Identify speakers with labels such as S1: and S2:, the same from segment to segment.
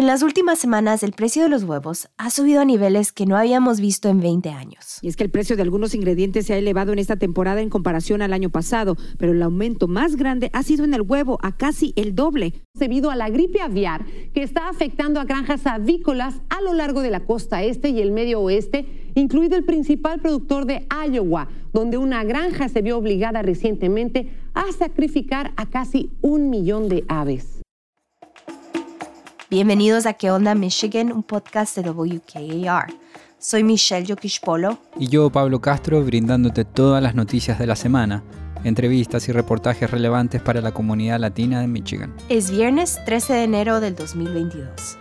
S1: En las últimas semanas el precio de los huevos ha subido a niveles que no habíamos visto en 20 años.
S2: Y es que el precio de algunos ingredientes se ha elevado en esta temporada en comparación al año pasado, pero el aumento más grande ha sido en el huevo, a casi el doble.
S3: Debido a la gripe aviar que está afectando a granjas avícolas a lo largo de la costa este y el medio oeste, incluido el principal productor de Iowa, donde una granja se vio obligada recientemente a sacrificar a casi un millón de aves.
S1: Bienvenidos a ¿Qué onda Michigan? Un podcast de WKAR. Soy Michelle Polo.
S4: Y yo, Pablo Castro, brindándote todas las noticias de la semana, entrevistas y reportajes relevantes para la comunidad latina de Michigan.
S1: Es viernes 13 de enero del 2022.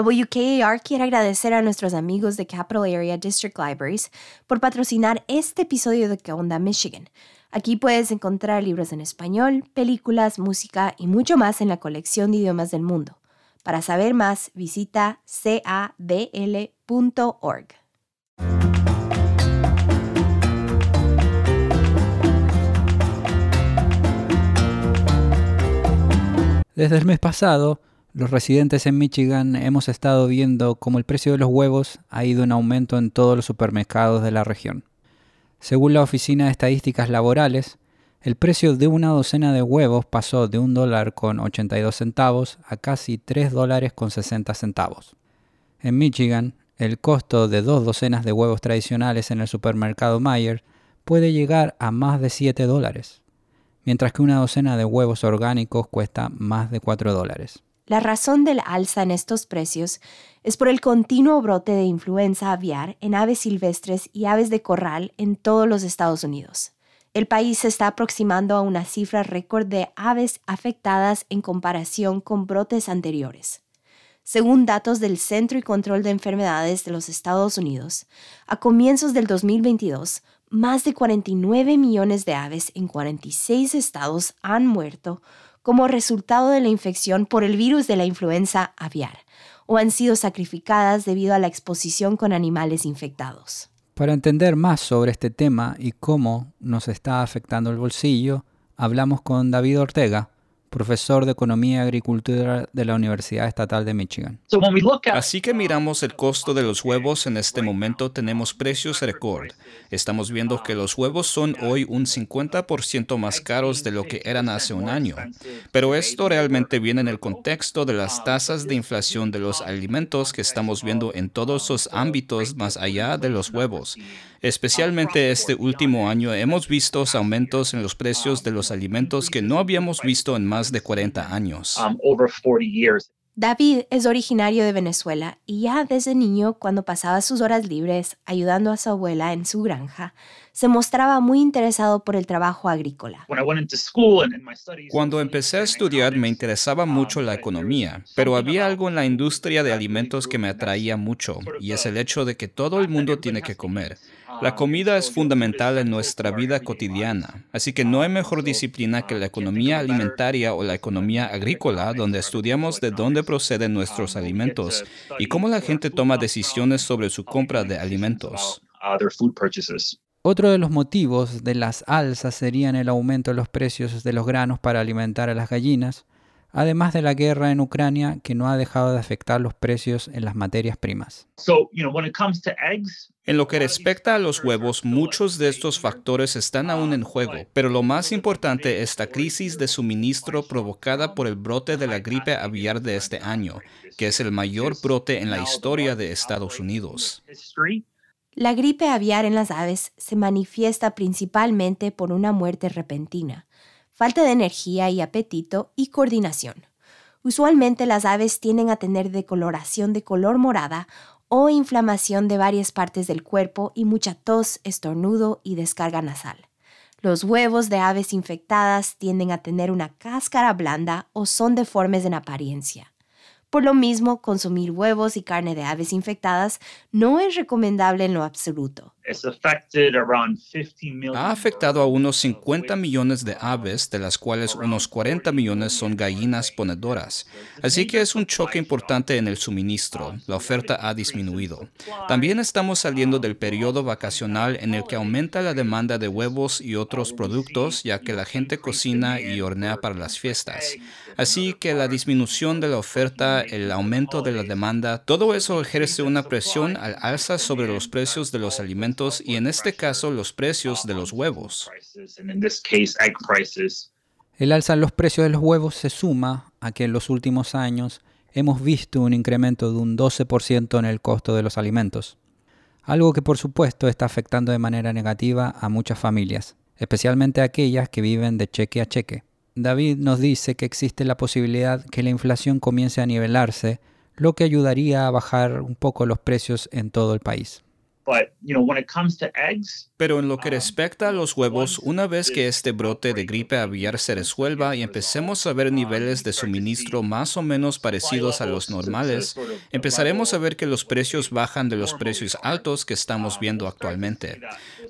S1: WKAR quiere agradecer a nuestros amigos de Capital Area District Libraries por patrocinar este episodio de ¿Qué onda Michigan? Aquí puedes encontrar libros en español, películas, música y mucho más en la colección de idiomas del mundo. Para saber más, visita cadl.org.
S4: Desde el mes pasado, los residentes en Michigan hemos estado viendo cómo el precio de los huevos ha ido en aumento en todos los supermercados de la región. Según la Oficina de Estadísticas Laborales, el precio de una docena de huevos pasó de un dólar con 82 centavos a casi 3 dólares con 60 centavos. En Michigan, el costo de dos docenas de huevos tradicionales en el supermercado Mayer puede llegar a más de 7 dólares, mientras que una docena de huevos orgánicos cuesta más de 4 dólares.
S1: La razón del alza en estos precios es por el continuo brote de influenza aviar en aves silvestres y aves de corral en todos los Estados Unidos. El país se está aproximando a una cifra récord de aves afectadas en comparación con brotes anteriores. Según datos del Centro y Control de Enfermedades de los Estados Unidos, a comienzos del 2022, más de 49 millones de aves en 46 estados han muerto como resultado de la infección por el virus de la influenza aviar o han sido sacrificadas debido a la exposición con animales infectados.
S4: Para entender más sobre este tema y cómo nos está afectando el bolsillo, hablamos con David Ortega, profesor de Economía y Agricultura de la Universidad Estatal de Michigan.
S5: Así que miramos el costo de los huevos en este momento, tenemos precios récord. Estamos viendo que los huevos son hoy un 50% más caros de lo que eran hace un año. Pero esto realmente viene en el contexto de las tasas de inflación de los alimentos que estamos viendo en todos los ámbitos más allá de los huevos. Especialmente este último año hemos visto aumentos en los precios de los alimentos que no habíamos visto en más de 40 años. Um,
S1: David es originario de Venezuela y ya desde niño, cuando pasaba sus horas libres ayudando a su abuela en su granja, se mostraba muy interesado por el trabajo agrícola.
S5: Cuando empecé a estudiar me interesaba mucho la economía, pero había algo en la industria de alimentos que me atraía mucho, y es el hecho de que todo el mundo tiene que comer. La comida es fundamental en nuestra vida cotidiana, así que no hay mejor disciplina que la economía alimentaria o la economía agrícola, donde estudiamos de dónde proceden nuestros alimentos y cómo la gente toma decisiones sobre su compra de alimentos.
S4: Otro de los motivos de las alzas serían el aumento de los precios de los granos para alimentar a las gallinas, además de la guerra en Ucrania que no ha dejado de afectar los precios en las materias primas.
S5: En lo que respecta a los huevos, muchos de estos factores están aún en juego, pero lo más importante es la crisis de suministro provocada por el brote de la gripe aviar de este año, que es el mayor brote en la historia de Estados Unidos.
S1: La gripe aviar en las aves se manifiesta principalmente por una muerte repentina falta de energía y apetito y coordinación. Usualmente las aves tienden a tener decoloración de color morada o inflamación de varias partes del cuerpo y mucha tos, estornudo y descarga nasal. Los huevos de aves infectadas tienden a tener una cáscara blanda o son deformes en apariencia. Por lo mismo, consumir huevos y carne de aves infectadas no es recomendable en lo absoluto.
S5: Ha afectado a unos 50 millones de aves, de las cuales unos 40 millones son gallinas ponedoras. Así que es un choque importante en el suministro. La oferta ha disminuido. También estamos saliendo del periodo vacacional en el que aumenta la demanda de huevos y otros productos, ya que la gente cocina y hornea para las fiestas. Así que la disminución de la oferta, el aumento de la demanda, todo eso ejerce una presión al alza sobre los precios de los alimentos y en este caso los precios de los huevos.
S4: El alza en los precios de los huevos se suma a que en los últimos años hemos visto un incremento de un 12% en el costo de los alimentos, algo que por supuesto está afectando de manera negativa a muchas familias, especialmente aquellas que viven de cheque a cheque. David nos dice que existe la posibilidad que la inflación comience a nivelarse, lo que ayudaría a bajar un poco los precios en todo el país.
S5: Pero en lo que respecta a los huevos, una vez que este brote de gripe aviar se resuelva y empecemos a ver niveles de suministro más o menos parecidos a los normales, empezaremos a ver que los precios bajan de los precios altos que estamos viendo actualmente.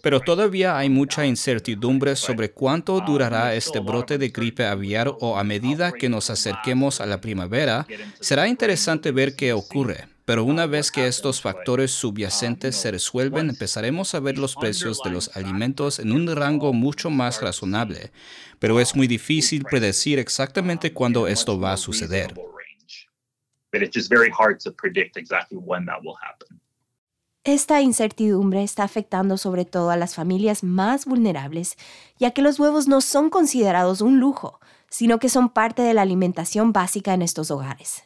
S5: Pero todavía hay mucha incertidumbre sobre cuánto durará este brote de gripe aviar o a medida que nos acerquemos a la primavera, será interesante ver qué ocurre. Pero una vez que estos factores subyacentes se resuelven, empezaremos a ver los precios de los alimentos en un rango mucho más razonable. Pero es muy difícil predecir exactamente cuándo esto va a suceder.
S1: Esta incertidumbre está afectando sobre todo a las familias más vulnerables, ya que los huevos no son considerados un lujo, sino que son parte de la alimentación básica en estos hogares.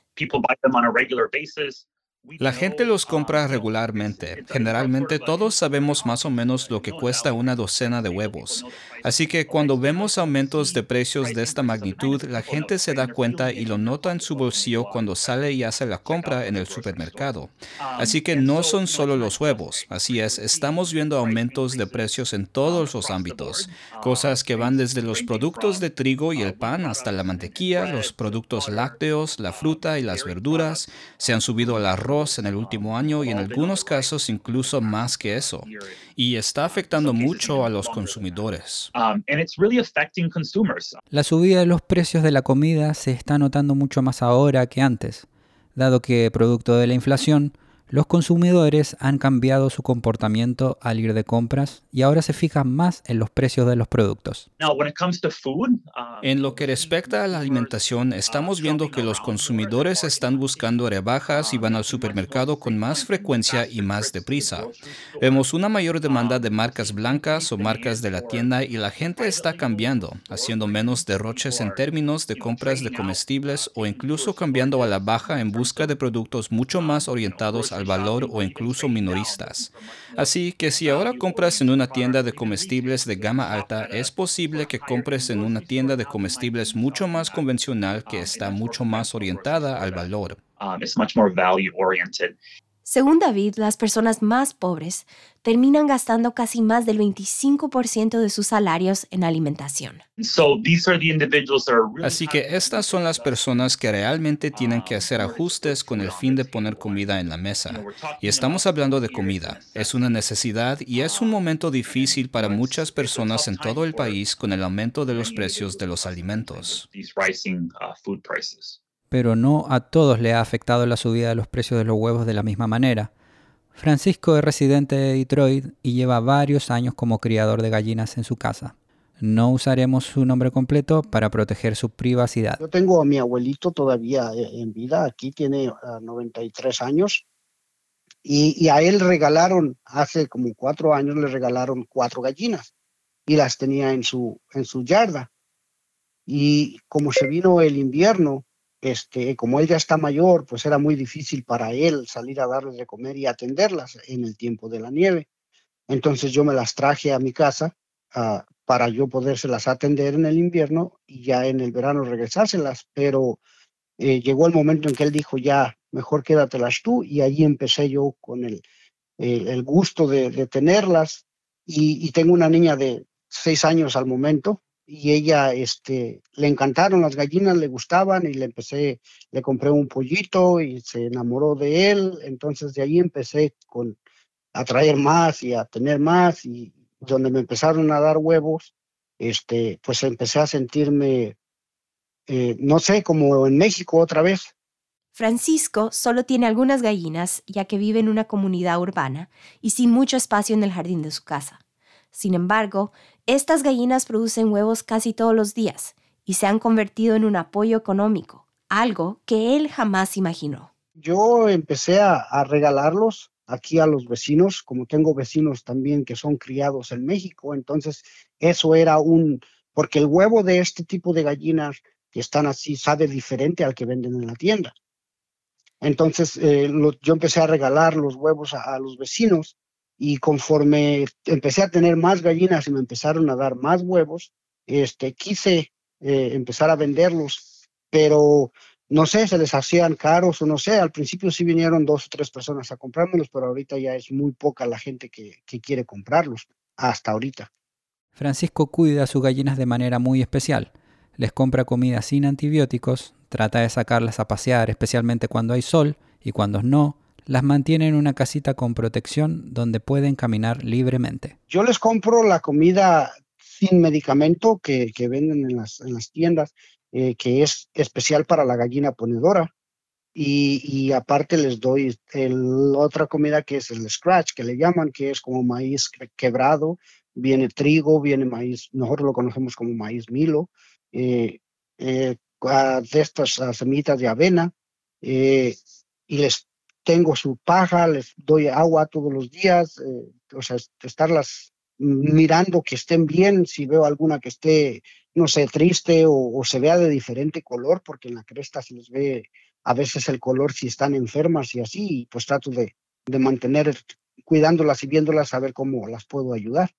S5: La gente los compra regularmente. Generalmente todos sabemos más o menos lo que cuesta una docena de huevos. Así que cuando vemos aumentos de precios de esta magnitud, la gente se da cuenta y lo nota en su bolsillo cuando sale y hace la compra en el supermercado. Así que no son solo los huevos. Así es, estamos viendo aumentos de precios en todos los ámbitos. Cosas que van desde los productos de trigo y el pan hasta la mantequilla, los productos lácteos, la fruta y las verduras. Se han subido el arroz en el último año y en algunos casos incluso más que eso. Y está afectando mucho a los consumidores.
S4: La subida de los precios de la comida se está notando mucho más ahora que antes, dado que, producto de la inflación, los consumidores han cambiado su comportamiento al ir de compras y ahora se fijan más en los precios de los productos.
S5: Um, en lo que respecta a la alimentación, estamos viendo que los consumidores están buscando rebajas y van al supermercado con más frecuencia y más deprisa. Vemos una mayor demanda de marcas blancas o marcas de la tienda y la gente está cambiando, haciendo menos derroches en términos de compras de comestibles o incluso cambiando a la baja en busca de productos mucho más orientados al valor o incluso minoristas. Así que si ahora compras en una tienda de comestibles de gama alta, es posible que compres en una tienda de comestibles mucho más convencional que está mucho más orientada al valor.
S1: Según David, las personas más pobres terminan gastando casi más del 25% de sus salarios en alimentación.
S5: Así que estas son las personas que realmente tienen que hacer ajustes con el fin de poner comida en la mesa. Y estamos hablando de comida. Es una necesidad y es un momento difícil para muchas personas en todo el país con el aumento de los precios de los alimentos
S4: pero no a todos le ha afectado la subida de los precios de los huevos de la misma manera. Francisco es residente de Detroit y lleva varios años como criador de gallinas en su casa. No usaremos su nombre completo para proteger su privacidad.
S6: Yo tengo a mi abuelito todavía en vida, aquí tiene 93 ah, años, y, a él regalaron, hace como cuatro años le regalaron cuatro gallinas y las tenía en su, en su yarda. Y como se vino el invierno, este, como él ya está mayor, pues era muy difícil para él salir a darles de comer y atenderlas en el tiempo de la nieve. Entonces yo me las traje a mi casa ah, para yo podérselas atender en el invierno y ya en el verano regresárselas, pero eh, llegó el momento en que él dijo, ya, mejor quédatelas tú, y ahí empecé yo con el, el, gusto de, tenerlas. y, tengo una niña de seis años al momento, y ella este, le encantaron las gallinas, le gustaban y le empecé, le compré un pollito y se enamoró de él, entonces de ahí empecé con, a traer más y a tener más y donde me empezaron a dar huevos, este, pues empecé a sentirme, eh, no sé, como en México otra vez.
S1: Francisco solo tiene algunas gallinas ya que vive en una comunidad urbana y sin mucho espacio en el jardín de su casa. Sin embargo, estas gallinas producen huevos casi todos los días y se han convertido en un apoyo económico, algo que él jamás imaginó.
S6: Yo empecé a, regalarlos aquí a los vecinos, como tengo vecinos también que son criados en México, entonces eso era un, porque el huevo de este tipo de gallinas que están así sabe diferente al que venden en la tienda. Entonces eh, yo empecé a regalar los huevos a, los vecinos y conforme empecé a tener más gallinas y me empezaron a dar más huevos, este, quise eh, empezar a venderlos, pero no sé, se les hacían caros o no sé, al principio sí vinieron dos o tres personas a comprármelos, pero ahorita ya es muy poca la gente que, que quiere comprarlos, hasta ahorita.
S4: Francisco cuida a sus gallinas de manera muy especial. Les compra comida sin antibióticos, Trata de sacarlas a pasear, especialmente cuando hay sol, y cuando no, las mantiene en una casita con protección donde pueden caminar libremente.
S6: Yo les compro la comida sin medicamento que, venden en las, tiendas, eh, que es especial para la gallina ponedora. Y, aparte les doy otra comida que es el scratch, que le llaman, que es como maíz quebrado, viene trigo, viene maíz, nosotros lo conocemos como maíz milo, eh, eh, de estas semillitas de avena eh, y les tengo su paja, les doy agua todos los días, eh, o sea, estarlas mirando que estén bien, si veo alguna que esté, no sé, triste o, se vea de diferente color, porque en la cresta se les ve a veces el color si están enfermas y así, pues trato de, de mantener cuidándolas y viéndolas a ver cómo las puedo ayudar.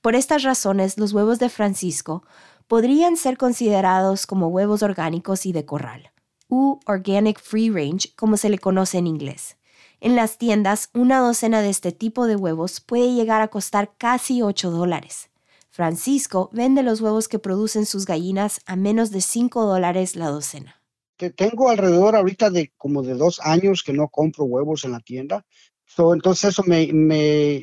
S1: Por estas razones, los huevos de Francisco podrían ser considerados como huevos orgánicos y de corral, u Organic Free Range, como se le conoce en inglés. En las tiendas, una docena de este tipo de huevos puede llegar a costar casi 8 dólares. Francisco vende los huevos que producen sus gallinas a menos de 5 dólares la docena.
S6: Tengo alrededor ahorita de como de dos años que no compro huevos en la tienda. entonces eso me,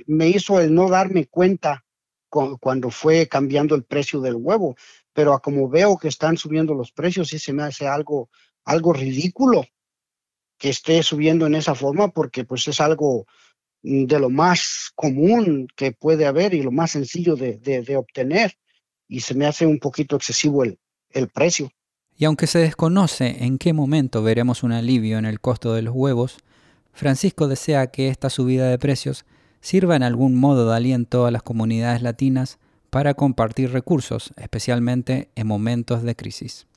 S6: me hizo el no darme cuenta cuando fue cambiando el precio del huevo, pero a como veo que están subiendo los precios, sí se me hace algo, algo ridículo que esté subiendo en esa forma, porque pues es algo mm, de lo más común que puede haber y lo más sencillo de, obtener, y se me hace un poquito excesivo el, el precio.
S4: Y aunque se desconoce en qué momento veremos un alivio en el costo de los huevos, Francisco desea que esta subida de precios sirva en algún modo de aliento a las comunidades latinas para compartir recursos, especialmente en momentos de crisis.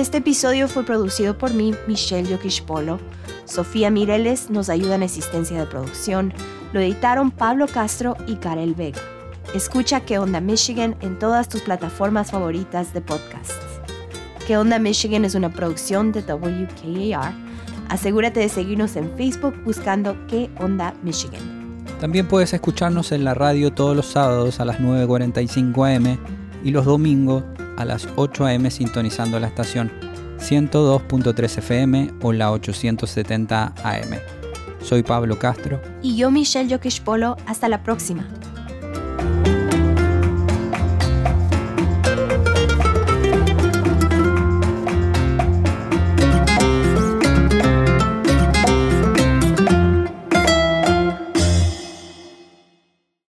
S1: Este episodio fue producido por mí, Michelle Yokishpolo. Sofía Mireles nos ayuda en asistencia de producción. Lo editaron Pablo Castro y Karel Vega. Escucha ¿Qué onda Michigan en todas tus plataformas favoritas de podcasts. ¿Qué onda Michigan es una producción de WKAR Asegúrate de seguirnos en Facebook buscando ¿Qué onda Michigan?
S4: También puedes escucharnos en la radio todos los sábados a las 9.45 am y los domingos a las 8 am sintonizando la estación 102.3 FM o la 870 AM. Soy Pablo Castro.
S1: Y yo Michelle Yokish Polo. Hasta la próxima.